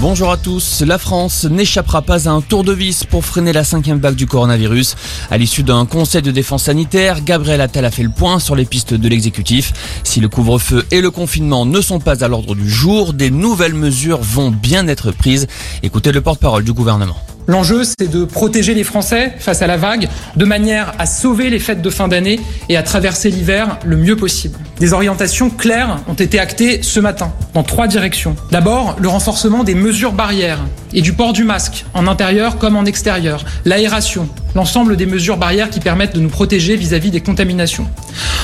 Bonjour à tous. La France n'échappera pas à un tour de vis pour freiner la cinquième vague du coronavirus. À l'issue d'un conseil de défense sanitaire, Gabriel Attal a fait le point sur les pistes de l'exécutif. Si le couvre-feu et le confinement ne sont pas à l'ordre du jour, des nouvelles mesures vont bien être prises. Écoutez le porte-parole du gouvernement. L'enjeu, c'est de protéger les Français face à la vague, de manière à sauver les fêtes de fin d'année et à traverser l'hiver le mieux possible. Des orientations claires ont été actées ce matin, dans trois directions. D'abord, le renforcement des mesures barrières et du port du masque, en intérieur comme en extérieur, l'aération, l'ensemble des mesures barrières qui permettent de nous protéger vis-à-vis des contaminations.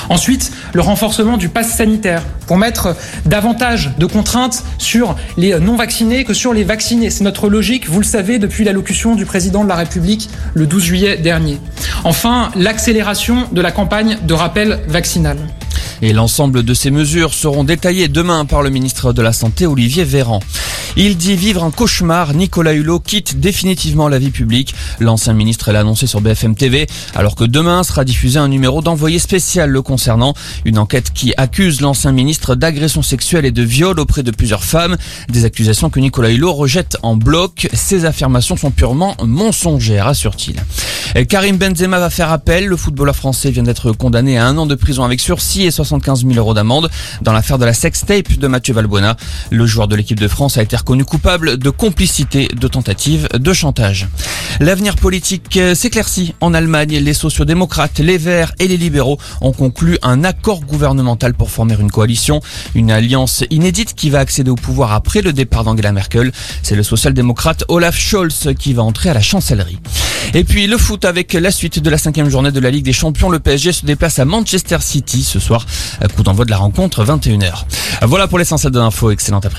Ensuite, le renforcement du pass sanitaire pour mettre davantage de contraintes sur les non-vaccinés que sur les vaccinés. C'est notre logique, vous le savez, depuis l'allocution du président de la République le 12 juillet dernier. Enfin, l'accélération de la campagne de rappel vaccinal. Et l'ensemble de ces mesures seront détaillées demain par le ministre de la Santé Olivier Véran. Il dit vivre un cauchemar. Nicolas Hulot quitte définitivement la vie publique. L'ancien ministre l'a annoncé sur BFM TV, alors que demain sera diffusé un numéro d'envoyé spécial le concernant. Une enquête qui accuse l'ancien ministre d'agression sexuelle et de viol auprès de plusieurs femmes. Des accusations que Nicolas Hulot rejette en bloc. Ces affirmations sont purement mensongères, assure-t-il. Karim Benzema va faire appel. Le footballeur français vient d'être condamné à un an de prison avec sursis et 75 000 euros d'amende dans l'affaire de la sextape de Mathieu Valbuena. Le joueur de l'équipe de France a été reconnu coupable de complicité de tentative de chantage. L'avenir politique s'éclaircit en Allemagne. Les sociodémocrates, les Verts et les libéraux ont conclu un accord gouvernemental pour former une coalition, une alliance inédite qui va accéder au pouvoir après le départ d'Angela Merkel. C'est le social-démocrate Olaf Scholz qui va entrer à la chancellerie. Et puis le foot avec la suite de la cinquième journée de la Ligue des Champions. Le PSG se déplace à Manchester City ce soir. Coup d'envoi de la rencontre 21h. Voilà pour l'essentiel de l'info. Excellente après